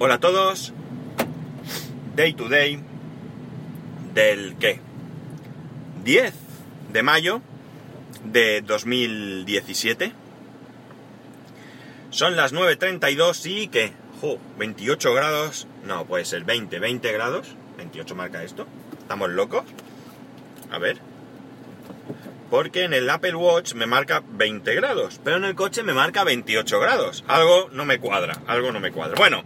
Hola a todos. Day to day del qué? 10 de mayo de 2017. Son las 9.32 y que, jo, 28 grados, no, puede ser 20, 20 grados, 28 marca esto. ¿Estamos locos? A ver. Porque en el Apple Watch me marca 20 grados, pero en el coche me marca 28 grados. Algo no me cuadra, algo no me cuadra. Bueno,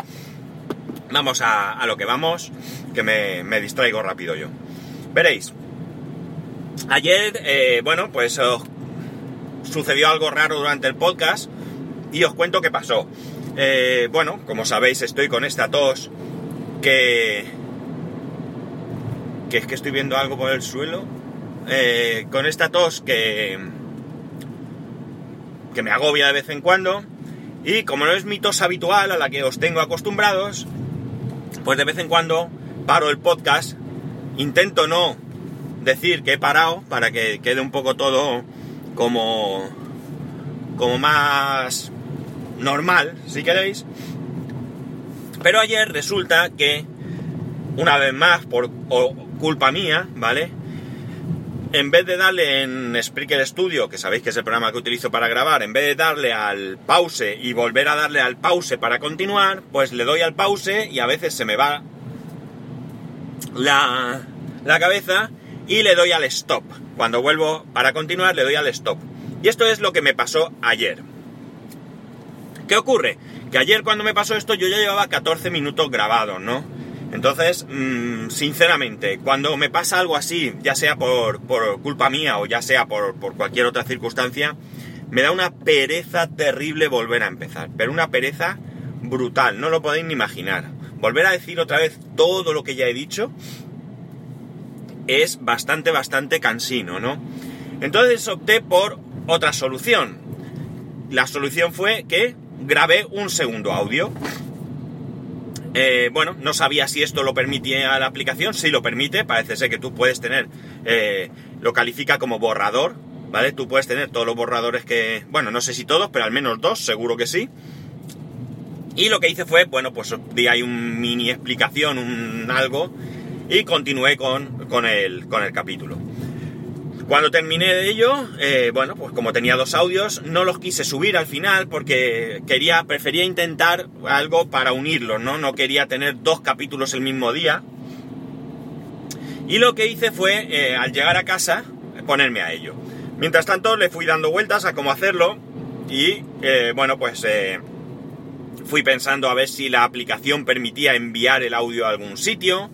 vamos a, lo que vamos, que me, me, distraigo rápido yo. Veréis, ayer, eh, bueno, pues sucedió algo raro durante el podcast y os cuento qué pasó. Eh, bueno, como sabéis, estoy con esta tos que... que es que estoy viendo algo por el suelo. Eh, con esta tos que... que me agobia de vez en cuando. Y como no es mi tos habitual a la que os tengo acostumbrados, pues de vez en cuando paro el podcast. Intento no decir que he parado para que quede un poco todo como como más normal, si queréis. Pero ayer resulta que, una vez más, por culpa mía, ¿vale? En vez de darle en Spreaker Studio, que sabéis que es el programa que utilizo para grabar, en vez de darle al pause y volver a darle al pause para continuar, pues le doy al pause y a veces se me va la, la cabeza y le doy al stop. Cuando vuelvo para continuar, le doy al stop. Y esto es lo que me pasó ayer. ¿Qué ocurre? Que ayer cuando me pasó esto yo ya llevaba 14 minutos grabados, ¿no? Entonces, mmm, sinceramente, cuando me pasa algo así, ya sea por, por culpa mía o ya sea por, por, cualquier otra circunstancia, me da una pereza terrible volver a empezar. Pero una pereza brutal, no lo podéis ni imaginar. Volver a decir otra vez todo lo que ya he dicho es bastante, bastante cansino, ¿no? Entonces opté por otra solución. La solución fue que grabé un segundo audio. Eh, bueno, no sabía si esto lo permitía la aplicación, si lo permite, parece ser que tú puedes tener, eh, lo califica como borrador, ¿vale? Tú puedes tener todos los borradores que, bueno, no sé si todos, pero al menos dos, seguro que sí. Y lo que hice fue, bueno, pues di ahí un mini explicación, un algo, y continué con, con, el, con el capítulo. Cuando terminé de ello, eh, bueno, pues como tenía dos audios, no los quise subir al final porque quería, prefería intentar algo para unirlos, ¿no? No quería tener dos capítulos el mismo día. Y lo que hice fue, eh, al llegar a casa, ponerme a ello. Mientras tanto, le fui dando vueltas a cómo hacerlo y, eh, bueno, pues fui pensando a ver si la aplicación permitía enviar el audio a algún sitio.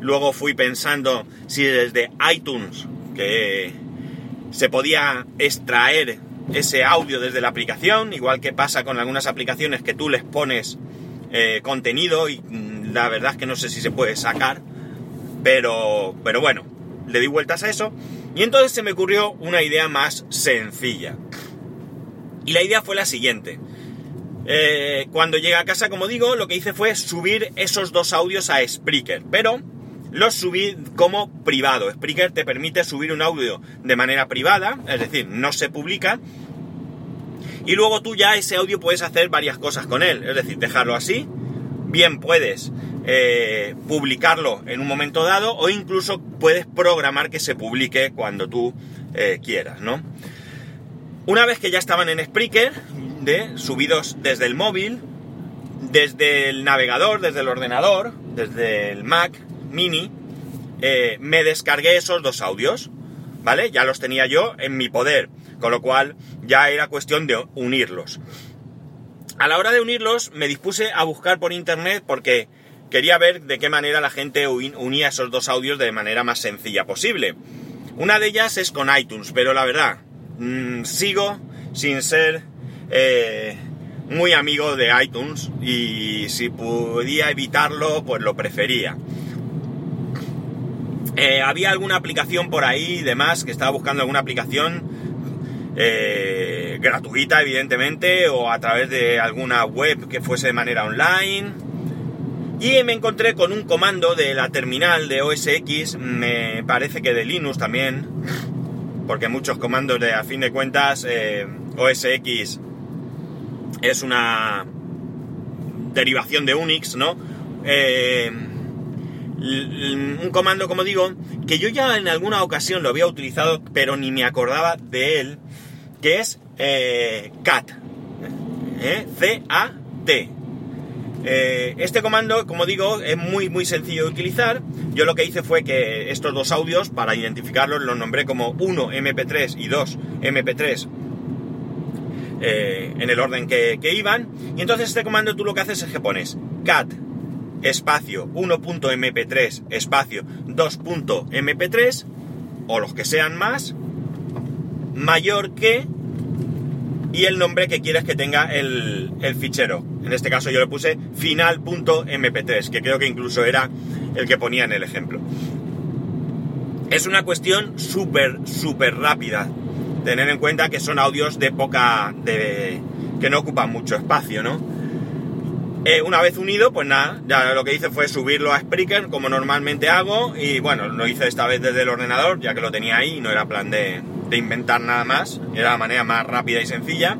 Luego fui pensando si desde iTunes que se podía extraer ese audio desde la aplicación, igual que pasa con algunas aplicaciones que tú les pones eh, contenido y mm, la verdad es que no sé si se puede sacar, pero, pero bueno, le di vueltas a eso y entonces se me ocurrió una idea más sencilla. Y la idea fue la siguiente. Eh, cuando llegué a casa, como digo, lo que hice fue subir esos dos audios a Spreaker, pero los subí como privado. Spreaker te permite subir un audio de manera privada, es decir, no se publica. Y luego tú ya ese audio puedes hacer varias cosas con él, es decir, dejarlo así. Bien puedes eh, publicarlo en un momento dado o incluso puedes programar que se publique cuando tú eh, quieras, ¿no? Una vez que ya estaban en Spreaker, de, subidos desde el móvil, desde el navegador, desde el ordenador, desde el Mac, Mini, eh, me descargué esos dos audios, ¿vale? Ya los tenía yo en mi poder, con lo cual ya era cuestión de unirlos. A la hora de unirlos me dispuse a buscar por internet porque quería ver de qué manera la gente unía esos dos audios de manera más sencilla posible. Una de ellas es con iTunes, pero la verdad, mm, sigo sin ser eh, muy amigo de iTunes y si podía evitarlo, pues lo prefería. Eh, había alguna aplicación por ahí y demás, que estaba buscando alguna aplicación eh, gratuita, evidentemente, o a través de alguna web que fuese de manera online. Y me encontré con un comando de la terminal de OS X, me parece que de Linux también, porque muchos comandos de, a fin de cuentas, eh, OS X es una derivación de Unix, ¿no? Eh, un comando, como digo, que yo ya en alguna ocasión lo había utilizado, pero ni me acordaba de él, que es eh, cat. ¿eh? C-A-T. Eh, este comando, como digo, es muy muy sencillo de utilizar. Yo lo que hice fue que estos dos audios, para identificarlos, los nombré como 1 MP3 y 2 MP3 en el orden que, que, iban. Y entonces este comando tú lo que haces es que pones cat espacio 1.mp3 espacio 2.mp3 o los que sean más mayor que y el nombre que quieres que tenga el, fichero. En este caso yo le puse final.mp3, que creo que incluso era el que ponía en el ejemplo. Es una cuestión súper, súper rápida. Tener en cuenta que son audios de poca... de que no ocupan mucho espacio, ¿no? Eh, una vez unido, pues nada, ya lo que hice fue subirlo a Spreaker como normalmente hago y bueno, lo hice esta vez desde el ordenador ya que lo tenía ahí y no era plan de, inventar nada más, era la manera más rápida y sencilla.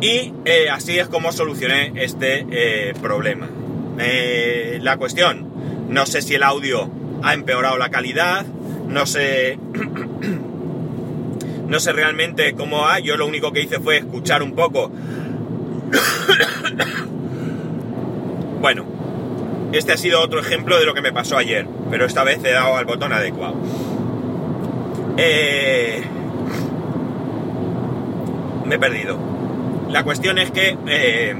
Y eh, así es como solucioné este eh, problema. la cuestión, no sé si el audio ha empeorado la calidad, no sé... no sé realmente cómo ha, yo lo único que hice fue escuchar un poco bueno, este ha sido otro ejemplo de lo que me pasó ayer, pero esta vez he dado al botón adecuado. Eh, me he perdido. La cuestión es que, eh,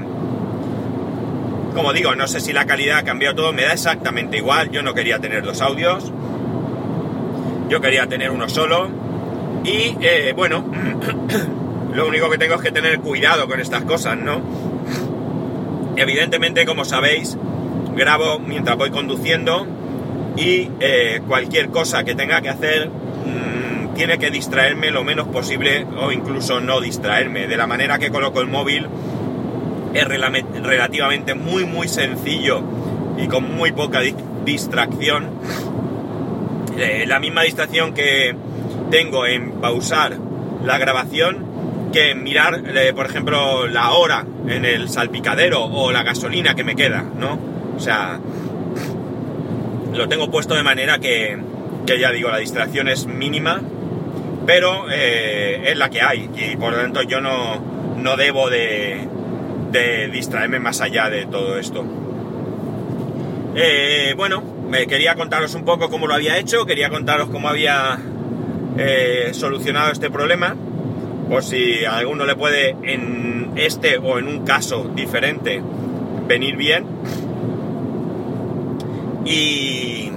como digo, no sé si la calidad ha cambiado todo, me da exactamente igual. Yo no quería tener dos audios, yo quería tener uno solo. Y eh, bueno, Lo único que tengo es que tener cuidado con estas cosas, ¿no? Evidentemente, como sabéis, grabo mientras voy conduciendo y eh, cualquier cosa que tenga que hacer mm, tiene que distraerme lo menos posible o incluso no distraerme. De la manera que coloco el móvil es relativamente muy muy sencillo y con muy poca distracción. Eh, la misma distracción que tengo en pausar la grabación que mirar, eh, por ejemplo, la hora en el salpicadero o la gasolina que me queda, ¿no? O sea, lo tengo puesto de manera que, que ya digo, la distracción es mínima, pero eh, es la que hay y por lo tanto yo no, no debo de, de distraerme más allá de todo esto. Eh, bueno, me quería contaros un poco cómo lo había hecho, quería contaros cómo había solucionado este problema por si a alguno le puede en este o en un caso diferente venir bien. Y,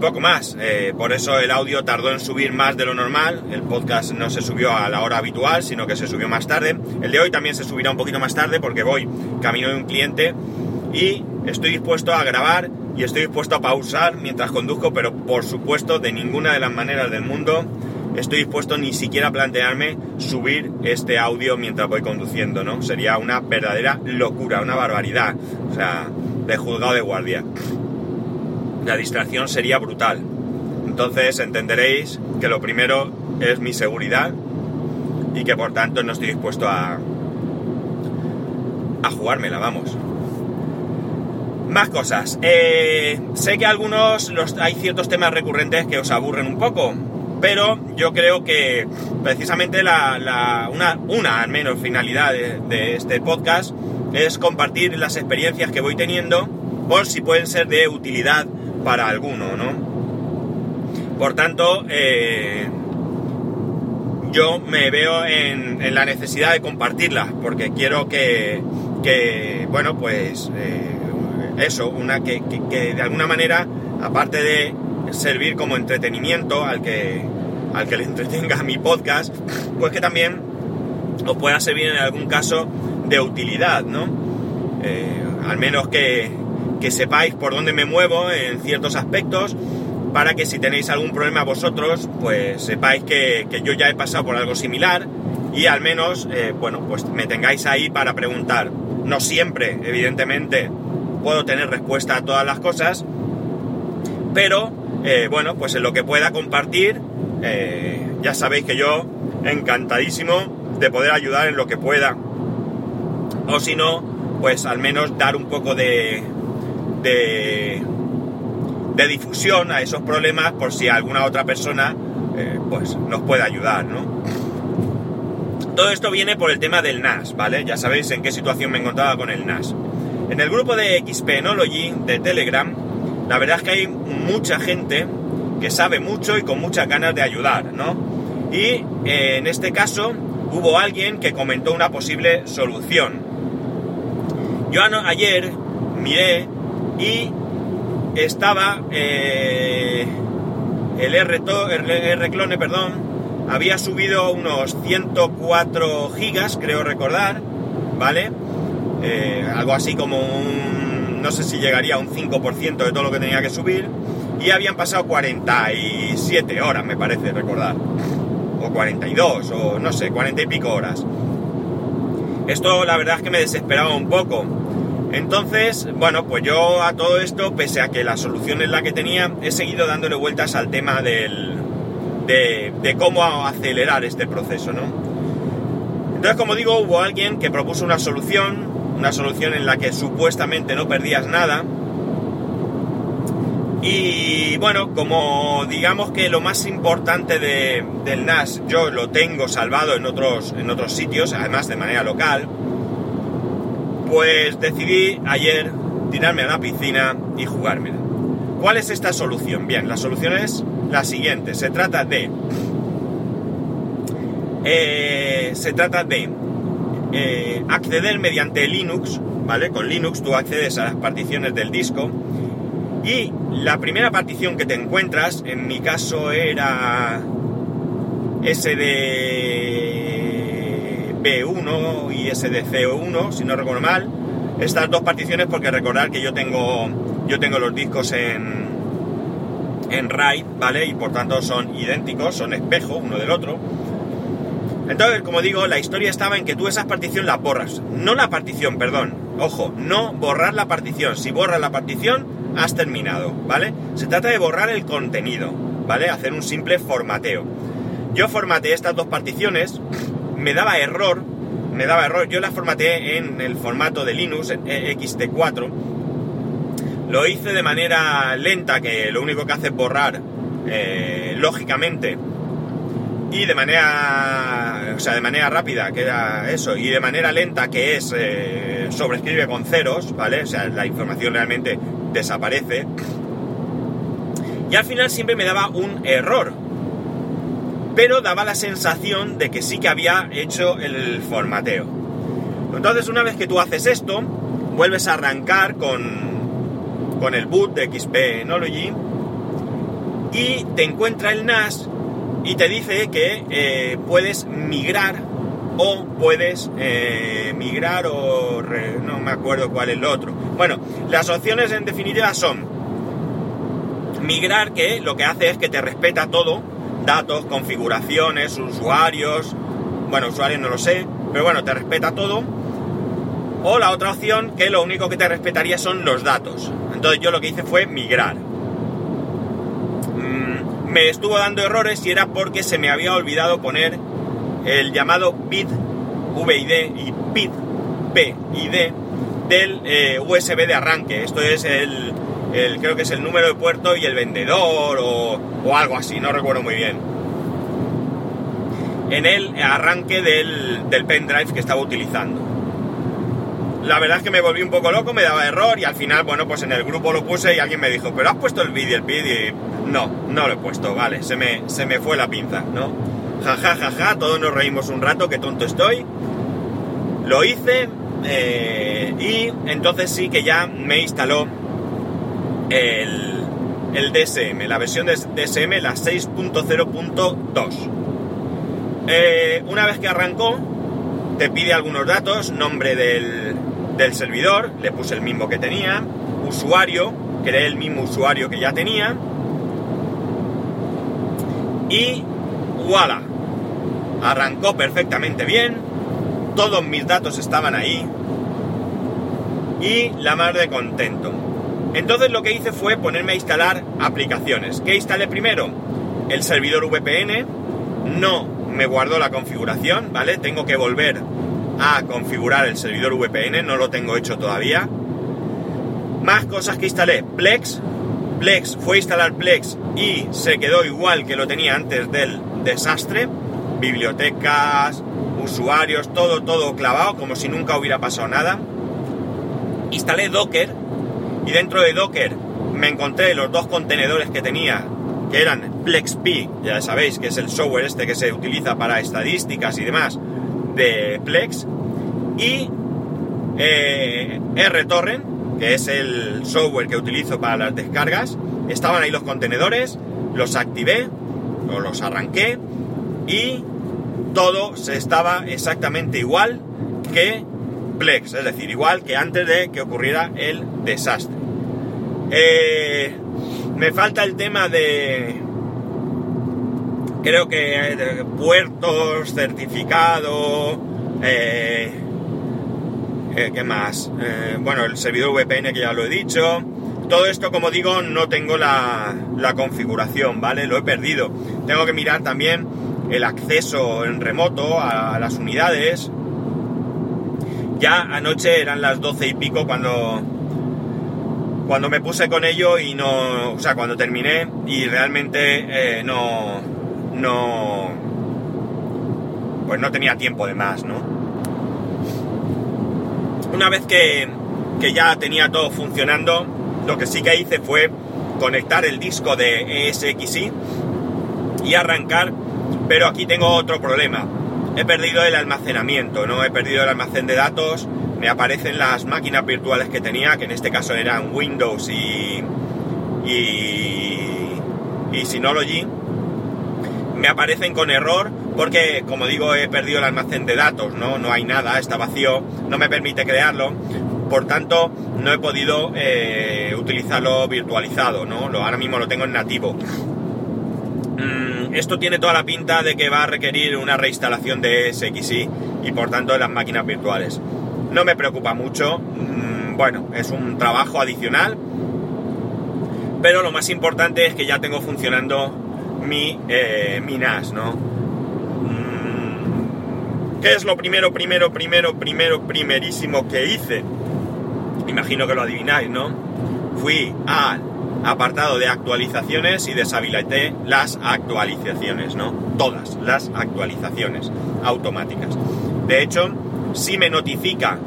poco más. Eh, por eso el audio tardó en subir más de lo normal. El podcast no se subió a la hora habitual, sino que se subió más tarde. El de hoy también se subirá un poquito más tarde porque voy camino de un cliente y estoy dispuesto a grabar y estoy dispuesto a pausar mientras conduzco, pero por supuesto de ninguna de las maneras del mundo estoy dispuesto ni siquiera a plantearme subir este audio mientras voy conduciendo, ¿no? Sería una verdadera locura, una barbaridad, o sea, de juzgado de guardia. La distracción sería brutal. Entonces entenderéis que lo primero es mi seguridad y que por tanto no estoy dispuesto a, a jugármela, vamos. Más cosas. Eh, sé que algunos los, hay ciertos temas recurrentes que os aburren un poco pero yo creo que precisamente la, una, una, al menos finalidad de, este podcast es compartir las experiencias que voy teniendo por si pueden ser de utilidad para alguno, ¿no? Por tanto, eh, yo me veo en, la necesidad de compartirlas porque quiero que, bueno, pues eh, eso, una que de alguna manera, aparte de servir como entretenimiento al que, al que le entretenga mi podcast, pues que también os pueda servir en algún caso de utilidad, ¿no? Eh, al menos que, que sepáis por dónde me muevo en ciertos aspectos, para que si tenéis algún problema vosotros, pues sepáis que, que yo ya he pasado por algo similar y al menos, eh, bueno, pues me tengáis ahí para preguntar. No siempre, evidentemente, puedo tener respuesta a todas las cosas, pero eh, bueno, pues en lo que pueda compartir, eh, ya sabéis que yo encantadísimo de poder ayudar en lo que pueda. O si no, pues al menos dar un poco de, de, de difusión a esos problemas por si alguna otra persona eh, pues nos puede ayudar, ¿no? Todo esto viene por el tema del NAS, ¿vale? Ya sabéis en qué situación me encontraba con el NAS. En el grupo de XPenology de Telegram, la verdad es que hay mucha gente que sabe mucho y con muchas ganas de ayudar, ¿no? Y eh, en este caso hubo alguien que comentó una posible solución. Yo ayer miré y estaba eh, el R, R clone, perdón, había subido unos 104 gigas, creo recordar, ¿vale? Eh, algo así como un, no sé si llegaría a un 5% de todo lo que tenía que subir, y habían pasado 47 horas, me parece recordar, o 42, o no sé, 40 y pico horas. Esto la verdad es que me desesperaba un poco. Entonces, bueno, pues yo a todo esto, pese a que la solución es la que tenía, he seguido dándole vueltas al tema del, de, cómo acelerar este proceso, ¿no? Entonces, como digo, hubo alguien que propuso una solución, una solución en la que supuestamente no perdías nada. Y bueno, como digamos que lo más importante del NAS yo lo tengo salvado en otros, en otros sitios, además de manera local, pues decidí ayer tirarme a la piscina y jugármela. ¿Cuál es esta solución? Bien, la solución es la siguiente. Se trata de... Eh, se trata de eh, acceder mediante Linux, ¿vale? Con Linux tú accedes a las particiones del disco y la primera partición que te encuentras, en mi caso era SDB1 y SDC1, si no recuerdo mal, estas dos particiones porque recordar que yo tengo, yo tengo los discos en, en RAID, ¿vale? Y por tanto son idénticos, son espejo uno del otro. Entonces, como digo, la historia estaba en que tú esas particiones las borras. No la partición, perdón. Ojo, no borrar la partición. Si borras la partición, has terminado, ¿vale? Se trata de borrar el contenido, ¿vale? Hacer un simple formateo. Yo formateé estas dos particiones, me daba error, me daba error. Yo las formateé en el formato de Linux, en XT4, lo hice de manera lenta, que lo único que hace es borrar eh, lógicamente. Y de manera, o sea, de manera rápida, que era eso, y de manera lenta, que es eh, sobrescribe con ceros, ¿vale? O sea, la información realmente desaparece. Y al final siempre me daba un error. Pero daba la sensación de que sí que había hecho el formateo. Entonces, una vez que tú haces esto, vuelves a arrancar con, con el boot de XP Enology y te encuentra el NAS y te dice que eh, puedes migrar o puedes eh, migrar o no me acuerdo cuál es el otro. Bueno, las opciones en definitiva son migrar que lo que hace es que te respeta todo, datos, configuraciones, usuarios, bueno, usuarios no lo sé, pero bueno, te respeta todo. O la otra opción que lo único que te respetaría son los datos. Entonces yo lo que hice fue migrar. Me estuvo dando errores y era porque se me había olvidado poner el llamado bit VID y bit PID del eh, USB de arranque. Esto es el, creo que es el número de puerto y el vendedor o, o algo así, no recuerdo muy bien. En el arranque del, del pendrive que estaba utilizando la verdad es que me volví un poco loco, me daba error y al final, bueno, pues en el grupo lo puse y alguien me dijo, pero has puesto el vídeo, el vídeo no, no lo he puesto, vale, se me, se me fue la pinza, ¿no? Ja, ja, ja, ja, todos nos reímos un rato, qué tonto estoy. Lo hice eh, y entonces sí que ya me instaló el, el DSM, la versión de DSM, la 6.0.2. Eh, una vez que arrancó, te pide algunos datos, nombre del, del servidor, le puse el mismo que tenía, usuario, creé el mismo usuario que ya tenía, y voilà, arrancó perfectamente bien, todos mis datos estaban ahí, y la más de contento. Entonces lo que hice fue ponerme a instalar aplicaciones. ¿Qué instalé primero? El servidor VPN, no me guardó la configuración, ¿vale? Tengo que volver a configurar el servidor VPN, no lo tengo hecho todavía. Más cosas que instalé. Plex. Plex, fue a instalar Plex y se quedó igual que lo tenía antes del desastre. Bibliotecas, usuarios, todo, todo clavado, como si nunca hubiera pasado nada. Instalé Docker y dentro de Docker me encontré los dos contenedores que tenía, que eran PlexP, ya sabéis que es el software este que se utiliza para estadísticas y demás de Plex, y eh, RTorrent, que es el software que utilizo para las descargas. Estaban ahí los contenedores, los activé o los arranqué y todo se estaba exactamente igual que Plex, es decir, igual que antes de que ocurriera el desastre. Eh, me falta el tema de. Creo que de puertos, certificado. Eh, eh, ¿Qué más? bueno, el servidor VPN que ya lo he dicho. Todo esto, como digo, no tengo la, la configuración, ¿vale? Lo he perdido. Tengo que mirar también el acceso en remoto a las unidades. Ya anoche eran las doce y pico cuando, cuando me puse con ello y no, o sea, cuando terminé y realmente eh, no, no, pues no tenía tiempo de más, ¿no? Una vez que, que ya tenía todo funcionando, lo que sí que hice fue conectar el disco de ESXi y arrancar, pero aquí tengo otro problema. He perdido el almacenamiento, ¿no? He perdido el almacén de datos me aparecen las máquinas virtuales que tenía, que en este caso eran Windows y, y, y Synology, me aparecen con error porque, como digo, he perdido el almacén de datos, ¿no? No hay nada, está vacío, no me permite crearlo, por tanto, no he podido eh, utilizarlo virtualizado, ¿no? Lo, ahora mismo lo tengo en nativo. Mm, esto tiene toda la pinta de que va a requerir una reinstalación de SXI y por tanto de las máquinas virtuales. No me preocupa mucho, mm, bueno, es un trabajo adicional, pero lo más importante es que ya tengo funcionando mi, eh, NAS, ¿no? Mm, ¿Qué es lo primero, primero, primero, primero, primerísimo que hice? Imagino que lo adivináis, ¿no? Fui al apartado de actualizaciones y deshabilité las actualizaciones, ¿no? Todas las actualizaciones automáticas. De hecho, si me notifica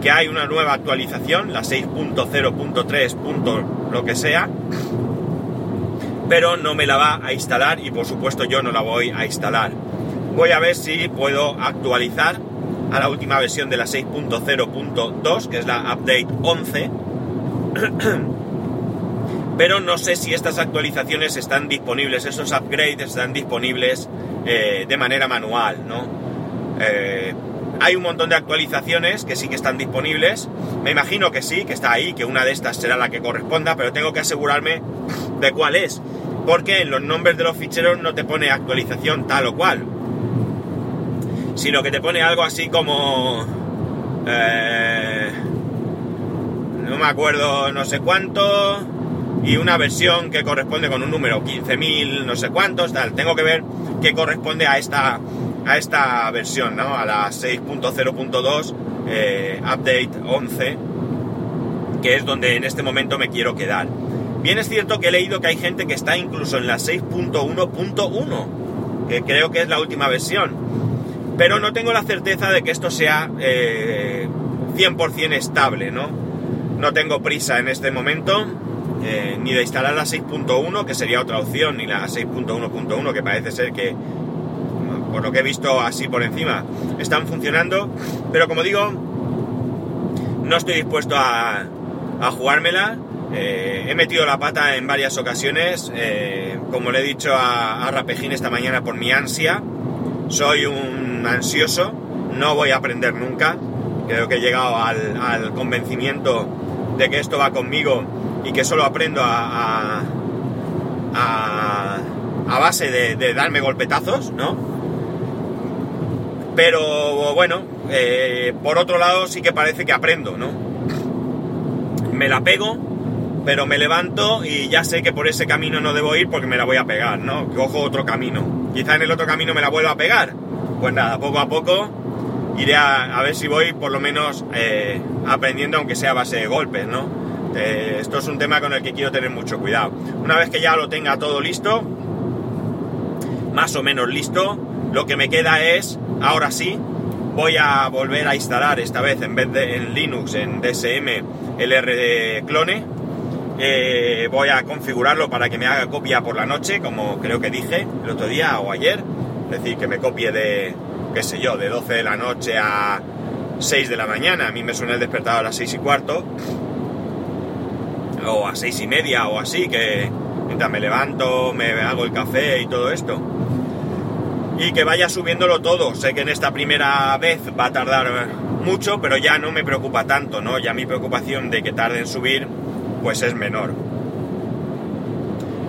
que hay una nueva actualización, la 6.0.3. lo que sea, pero no me la va a instalar y por supuesto yo no la voy a instalar. Voy a ver si puedo actualizar a la última versión de la 6.0.2, que es la update 11. pero no sé si estas actualizaciones están disponibles, esos upgrades están disponibles eh, de manera manual, ¿no? Eh, hay un montón de actualizaciones que sí que están disponibles. Me imagino que sí, que está ahí, que una de estas será la que corresponda, pero tengo que asegurarme de cuál es. Porque en los nombres de los ficheros no te pone actualización tal o cual. Sino que te pone algo así como... Eh, no me acuerdo no sé cuánto. Y una versión que corresponde con un número 15.000 no sé cuántos, tal. Tengo que ver qué corresponde a esta a esta versión, ¿no? A la 6.0.2 eh, Update 11, que es donde en este momento me quiero quedar. Bien es cierto que he leído que hay gente que está incluso en la 6.1.1, que creo que es la última versión, pero no tengo la certeza de que esto sea 100% eh, estable, ¿no? No tengo prisa en este momento, eh, ni de instalar la 6.1, que sería otra opción, ni la 6.1.1, que parece ser que por lo que he visto así por encima, están funcionando. Pero como digo, no estoy dispuesto a, a jugármela. Eh, he metido la pata en varias ocasiones, eh, como le he dicho a, a Rapejín esta mañana por mi ansia. Soy un ansioso, no voy a aprender nunca. Creo que he llegado al, convencimiento de que esto va conmigo y que solo aprendo a, a, base de, de darme golpetazos, ¿no? Pero bueno, eh, por otro lado sí que parece que aprendo, ¿no? Me la pego, pero me levanto y ya sé que por ese camino no debo ir porque me la voy a pegar, ¿no? Cojo otro camino. Quizá en el otro camino me la vuelva a pegar. Pues nada, poco a poco iré a, ver si voy por lo menos eh, aprendiendo aunque sea a base de golpes, ¿no? Eh, esto es un tema con el que quiero tener mucho cuidado. Una vez que ya lo tenga todo listo, más o menos listo, lo que me queda es, ahora sí, voy a volver a instalar esta vez en vez de en Linux, en DSM, el RD clone. Eh, voy a configurarlo para que me haga copia por la noche, como creo que dije el otro día o ayer. Es decir, que me copie de, qué sé yo, de 12 de la noche a 6 de la mañana. A mí me suena el despertador a las 6 y cuarto. O a 6 y media o así, que mientras me levanto, me hago el café y todo esto. Y que vaya subiéndolo todo. Sé que en esta primera vez va a tardar mucho, pero ya no me preocupa tanto, ¿no? Ya mi preocupación de que tarde en subir, pues es menor.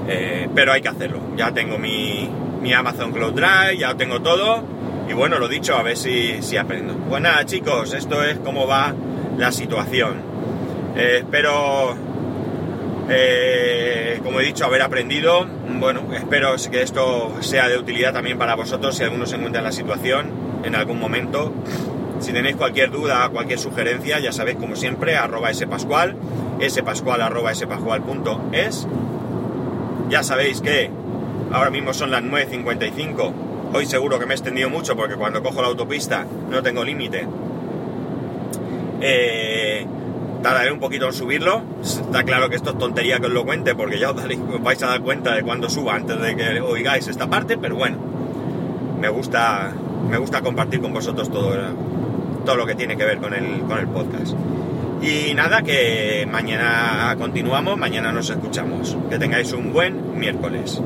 Eh, pero hay que hacerlo. Ya tengo mi, mi Amazon Cloud Drive, ya tengo todo. Y bueno, lo dicho, a ver si, si aprendo. Pues nada, chicos, esto es cómo va la situación. Eh, espero, eh, como he dicho, haber aprendido. Bueno, espero que esto sea de utilidad también para vosotros si alguno se encuentra en la situación en algún momento. Si tenéis cualquier duda, cualquier sugerencia, ya sabéis, como siempre, arroba spascual, spascual arroba. Ya sabéis que Ahora mismo son las 9.55. Hoy seguro que me he extendido mucho porque cuando cojo la autopista no tengo límite. Eh, tardaré un poquito en subirlo. Está claro que esto es tontería que os lo cuente porque ya os, vais a dar cuenta de cuando suba antes de que oigáis esta parte, pero bueno, me gusta, me gusta compartir con vosotros todo, todo lo que tiene que ver con el, con el podcast. Y nada, que mañana continuamos, mañana nos escuchamos. Que tengáis un buen miércoles.